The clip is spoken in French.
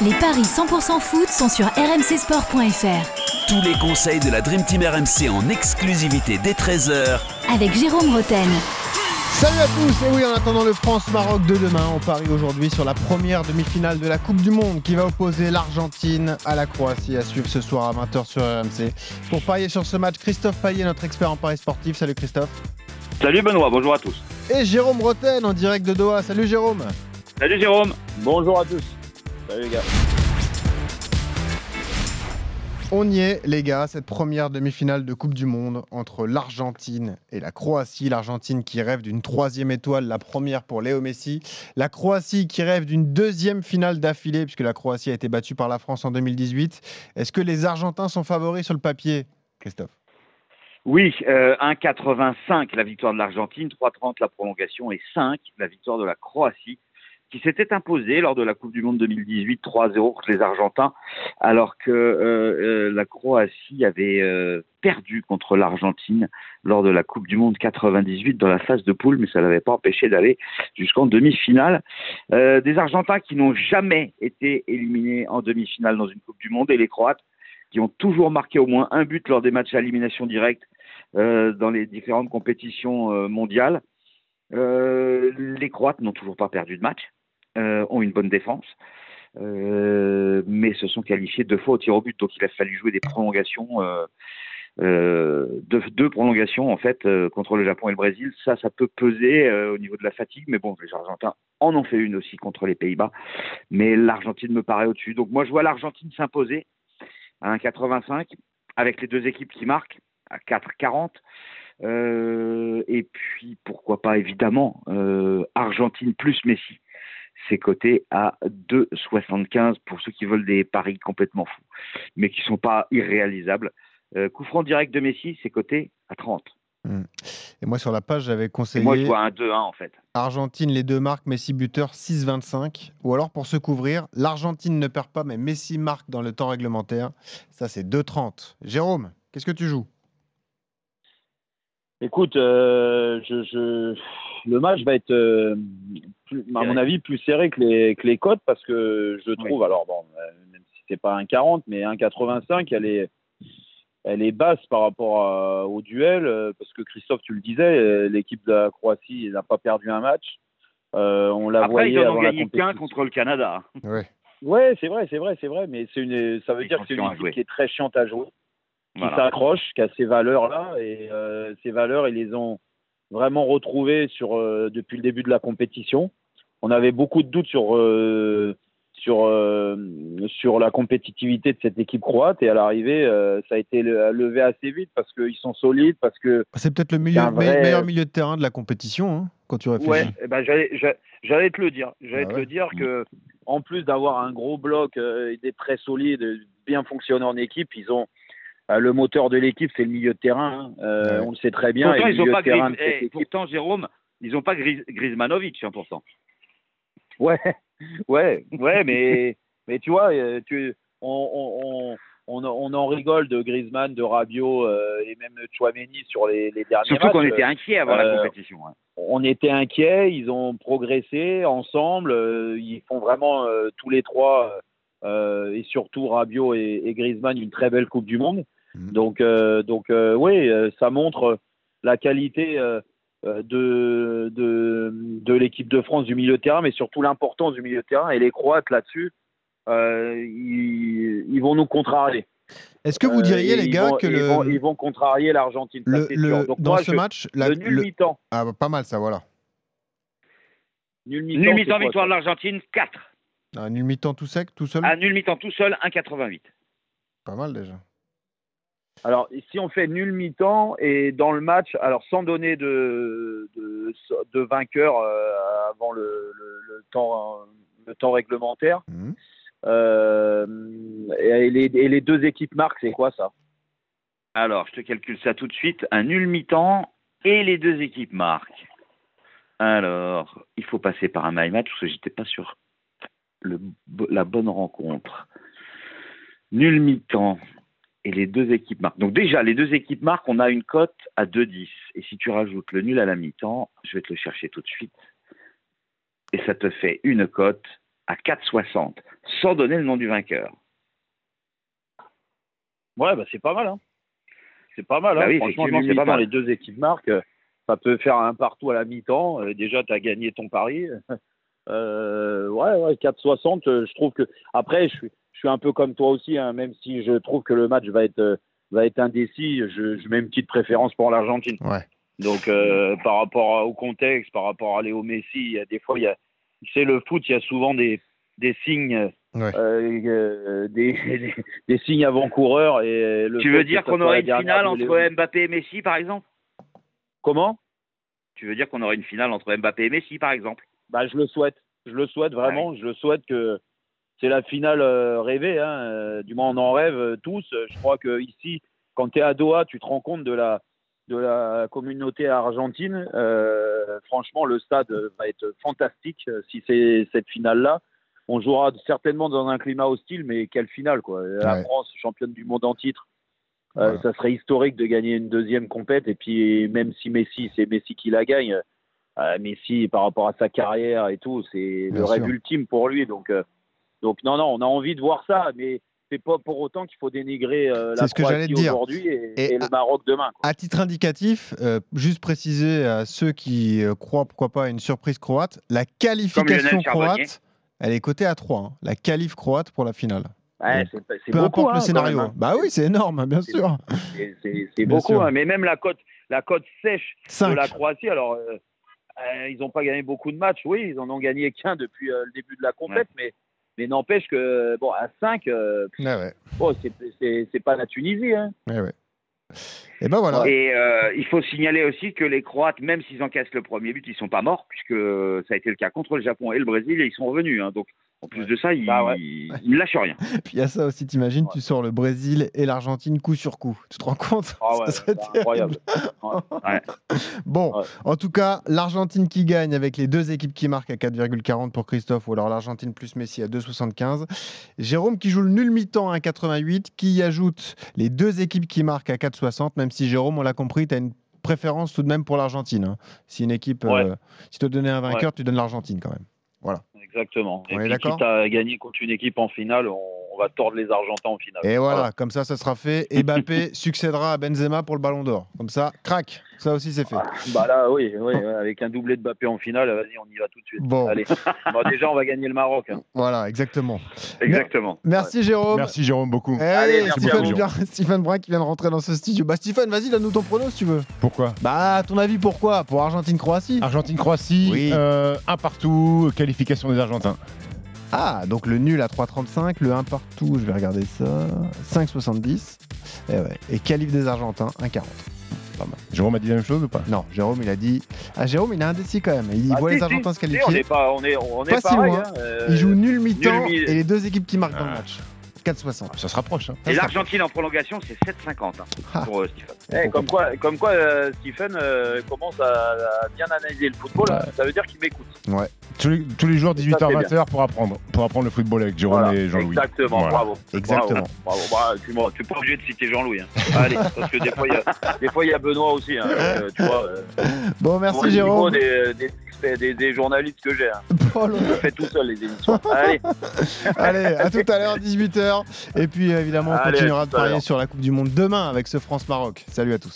Les paris 100% foot sont sur rmcsport.fr. Tous les conseils de la Dream Team RMC en exclusivité dès 13h Avec Jérôme Roten. Salut à tous Et oui, en attendant le France-Maroc de demain, on parie aujourd'hui sur la première demi-finale de la Coupe du Monde qui va opposer l'Argentine à la Croatie à suivre ce soir à 20h sur RMC. Pour parier sur ce match, Christophe Payet, notre expert en paris sportif. Salut Christophe. Salut Benoît, bonjour à tous. Et Jérôme Roten en direct de Doha. Salut Jérôme. Salut Jérôme. Bonjour à tous. Salut les gars. On y est, les gars, cette première demi-finale de Coupe du Monde entre l'Argentine et la Croatie. L'Argentine qui rêve d'une troisième étoile, la première pour Léo Messi. La Croatie qui rêve d'une deuxième finale d'affilée, puisque la Croatie a été battue par la France en 2018. Est-ce que les Argentins sont favoris sur le papier, Christophe? Oui, euh, 1,85 la victoire de l'Argentine, 3,30 la prolongation et 5 la victoire de la Croatie qui s'était imposé lors de la Coupe du Monde 2018 3-0 contre les Argentins, alors que euh, euh, la Croatie avait euh, perdu contre l'Argentine lors de la Coupe du Monde 98 dans la phase de poule, mais ça n'avait pas empêché d'aller jusqu'en demi-finale. des Argentins qui n'ont jamais été éliminés en demi-finale dans une Coupe du Monde et les Croates qui ont toujours marqué au moins un but lors des matchs à élimination directe dans les différentes compétitions mondiales. les Croates n'ont toujours pas perdu de match. Euh, ont une bonne défense, euh, mais se sont qualifiés deux fois au tir au but. Donc il a fallu jouer des prolongations. Euh, deux, prolongations en fait contre le Japon et le Brésil. Ça, ça peut peser au niveau de la fatigue, mais bon, les Argentins en ont fait une aussi contre les Pays-Bas, mais l'Argentine me paraît au-dessus. Donc moi, je vois l'Argentine s'imposer à 1,85 avec les deux équipes qui marquent à 4,40. et puis pourquoi pas évidemment Argentine plus Messi c'est coté à 2,75 pour ceux qui veulent des paris complètement fous, mais qui ne sont pas irréalisables. Euh, coup franc direct de Messi, c'est coté à 30. Hmm. Et moi, sur la page, j'avais conseillé. moi, je vois un 2-1 en fait. Argentine, les deux marques, Messi buteur 6,25. Ou alors, pour se couvrir, l'Argentine ne perd pas, mais Messi marque dans le temps réglementaire. Ça, c'est 2,30. Jérôme, qu'est-ce que tu joues? Écoute, euh, je, le match va être, euh, à mon avis, plus serré que les, que les cotes parce que je trouve, alors bon, euh, même si c'est pas un 40, mais un 85, elle est, elle est basse par rapport au duel parce que Christophe, tu le disais, l'équipe de la Croatie n'a pas perdu un match. on l'a Après, ils n'ont gagné qu'un contre le Canada. Ouais. Ouais, c'est vrai, c'est vrai, c'est vrai, mais c'est une, ça veut dire que c'est une équipe qui est très chiante à jouer qui s'accroche, qui a ces valeurs-là. Et euh, ces valeurs, ils les ont vraiment retrouvées sur, euh, depuis le début de la compétition. On avait beaucoup de doutes sur, euh, sur, sur la compétitivité de cette équipe croate. Et à l'arrivée, ça a été levé assez vite parce qu'ils sont solides. parce que C'est peut-être le meilleur, meilleur milieu de terrain de la compétition, hein, quand tu réfléchis. Ouais, eh ben, j'allais te le dire. J'allais ah te le dire que, en plus d'avoir un gros bloc et des très solides, bien fonctionner en équipe, ils ont le moteur de l'équipe, c'est le milieu de terrain. Hein. Euh, on le sait très bien. Pourtant, ils ont pas eh, pourtant Jérôme, ils n'ont pas Gris... Griezmannovic 100%. Ouais, ouais, ouais, mais, mais tu vois, euh, tu, on, on, on, en rigole de Griezmann, de Rabiot et même de Chouameni sur les, les derniers Surtout qu'on était inquiets avant la compétition. Hein. On était inquiets, ils ont progressé ensemble, ils font vraiment tous les trois, et surtout Rabiot et, et, Griezmann, une très belle Coupe du Monde. Mhm. Donc, euh, donc euh, oui, euh, ça montre la qualité de, de, de l'équipe de France du milieu de terrain, mais surtout l'importance du milieu de terrain. Et les Croates là-dessus, ils, ils, vont nous contrarier. Est-ce que vous diriez, les gars, que ils, vont, ils vont contrarier l'Argentine le, Dans ce match, la, le nul mi-temps. Ah, bah, pas mal, ça, voilà. Nul mi-temps, victoire de l'Argentine, 4. Un nul mi-temps tout sec, tout seul Un nul mi-temps tout seul, 1,88. Pas mal déjà. Alors, si on fait nul mi-temps et dans le match, alors sans donner de, de, vainqueur euh, avant le, temps, le temps réglementaire, mhm. euh, et, les, deux équipes marquent, c'est quoi ça? Alors, je te calcule ça tout de suite. Un nul mi-temps et les deux équipes marquent. Alors, il faut passer par un my match parce que j'étais pas sur le, la bonne rencontre. Nul mi-temps et les deux équipes marquent. Donc déjà, les deux équipes marquent, on a une cote à 2-10. Et si tu rajoutes le nul à la mi-temps, je vais te le chercher tout de suite, et ça te fait une cote à 4,60, sans donner le nom du vainqueur. Ouais, bah c'est pas mal. Hein. C'est pas mal. Bah hein. Franchement, c'est pas mal. Les deux équipes marquent. Ça peut faire un partout à la mi-temps. Euh, déjà, tu as gagné ton pari. Euh, ouais, ouais, 4,60. Euh, je trouve que. Après, je suis, je suis un peu comme toi aussi, hein, même si je trouve que le match va être, va être indécis. Je, je mets une petite préférence pour l'Argentine. Ouais. Donc, par rapport au contexte, par rapport à Léo Messi, il y a des fois, il y a, c'est le foot, il y a souvent des, des signes euh, euh, des, des, signes avant-coureurs. Et tu veux dire qu'on aurait une finale entre Mbappé et Messi, par exemple? Comment? Tu veux dire qu'on aurait une finale entre Mbappé et Messi, par exemple? Bah, Je le souhaite. Je le souhaite vraiment. Je le souhaite que c'est la finale euh, rêvée. Hein. Du moins, on en rêve tous. Je crois que ici, quand tu es à Doha, tu te rends compte de la, de la communauté argentine. franchement, le stade va être fantastique si c'est cette finale-là on jouera certainement dans un climat hostile, mais quelle finale quoi. La France, championne du monde en titre, euh, ça serait historique de gagner une deuxième compète. Et puis même si Messi, c'est Messi qui la gagne, euh, Messi par rapport à sa carrière et tout, c'est le rêve ultime pour lui. Donc euh, donc non non, on a envie de voir ça, mais c'est pas pour autant qu'il faut dénigrer la Croatie aujourd'hui et, le Maroc demain. À titre indicatif, juste préciser à ceux qui croient pourquoi pas à une surprise croate, la qualification croate elle est cotée à 3, hein. la qualif croate pour la finale. Ouais, c'est Peu importe le hein, scénario. Hein. Bah oui, c'est énorme, bien sûr. C'est beaucoup, mais même la cote, la cote sèche de la Croatie, alors euh, euh, ils n'ont pas gagné beaucoup de matchs, oui, ils en ont gagné qu'un depuis euh, le début de la compète, mais, mais n'empêche que, bon, à 5, ouais. oh, c'est pas la Tunisie. Hein. Ouais, et ben voilà. Et euh, il faut signaler aussi que les Croates, même s'ils encaissent le premier but, ils sont pas morts puisque ça a été le cas contre le Japon et le Brésil et ils sont revenus. Hein. donc en plus de ça, il, bah ne lâche rien. Puis il y a ça aussi, t'imagines, tu sors le Brésil et l'Argentine coup sur coup. Tu te rends compte? Ah Ça incroyable. bon, en tout cas, l'Argentine qui gagne avec les deux équipes qui marquent à 4,40 pour Christophe ou alors l'Argentine plus Messi à 2,75. Jérôme qui joue le nul mi-temps à 1,88, qui ajoute les deux équipes qui marquent à 4,60, même si Jérôme, on l'a compris, tu as une préférence tout de même pour l'Argentine. Hein. Si une équipe, euh, si tu te donnais un vainqueur, tu donnes l'Argentine quand même. Voilà. Exactement. et puis, tu as gagné contre une équipe en finale, on, va tordre les Argentins en finale. Et voilà, comme ça, ça sera fait. Et Mbappé succédera à Benzema pour le Ballon d'Or. Comme ça, crac, ça aussi c'est fait. Ah, bah là, oui, oui avec un doublé de Mbappé en finale, vas-y, on y va tout de suite. Bon. Allez. déjà, on va gagner le Maroc. Hein. Voilà, exactement. Exactement. Merci Jérôme. Merci Jérôme beaucoup. Eh Allez, merci Stephen, Stephen Brun qui vient de rentrer dans ce studio. Bah Stephen, vas-y, donne-nous ton prono si tu veux. Pourquoi? Bah, ton avis pourquoi? Pour Argentine-Croatie Argentine-Croatie, oui. euh, un partout, qualification des Argentins. Ah, donc le nul à 3,35, le 1 partout, je vais regarder ça, 5,70. Et, ouais. Et qualif des Argentins, 1,40. Pas mal. Jérôme a dit la même chose ou pas? Non, Jérôme il a dit. Ah, Jérôme il a un décis quand même. Il ah, voit les Argentins se qualifier. on est pas, on est, on est pareil, hein. Euh, il joue nul mi-temps et les deux équipes qui marquent dans le ah. match. 4,60. Ça se rapproche. Hein. Et l'Argentine en prolongation, c'est 7,50 hein, ah. pour euh, Stephen. Eh, comme quoi, comme quoi euh, Stephen euh, commence à, bien analyser le football. Ça veut dire qu'il m'écoute. Ouais. Tous les, jours 18h-20h pour apprendre, pour apprendre le football avec Jérôme et Jean-Louis. Exactement, bravo. Exactement. Bravo, bravo. Bah, tu n'es pas obligé de citer Jean-Louis. Hein. Allez, parce que des fois, il y, a Benoît aussi. Hein, tu vois, bon, merci Jérôme. Des, des, des, des, journalistes que j'ai. Oh Je fais tout seul les émissions. Allez. Allez, à tout à l'heure, 18h. Et puis évidemment, on continuera de parler sur la Coupe du Monde demain avec ce France-Maroc. Salut à tous.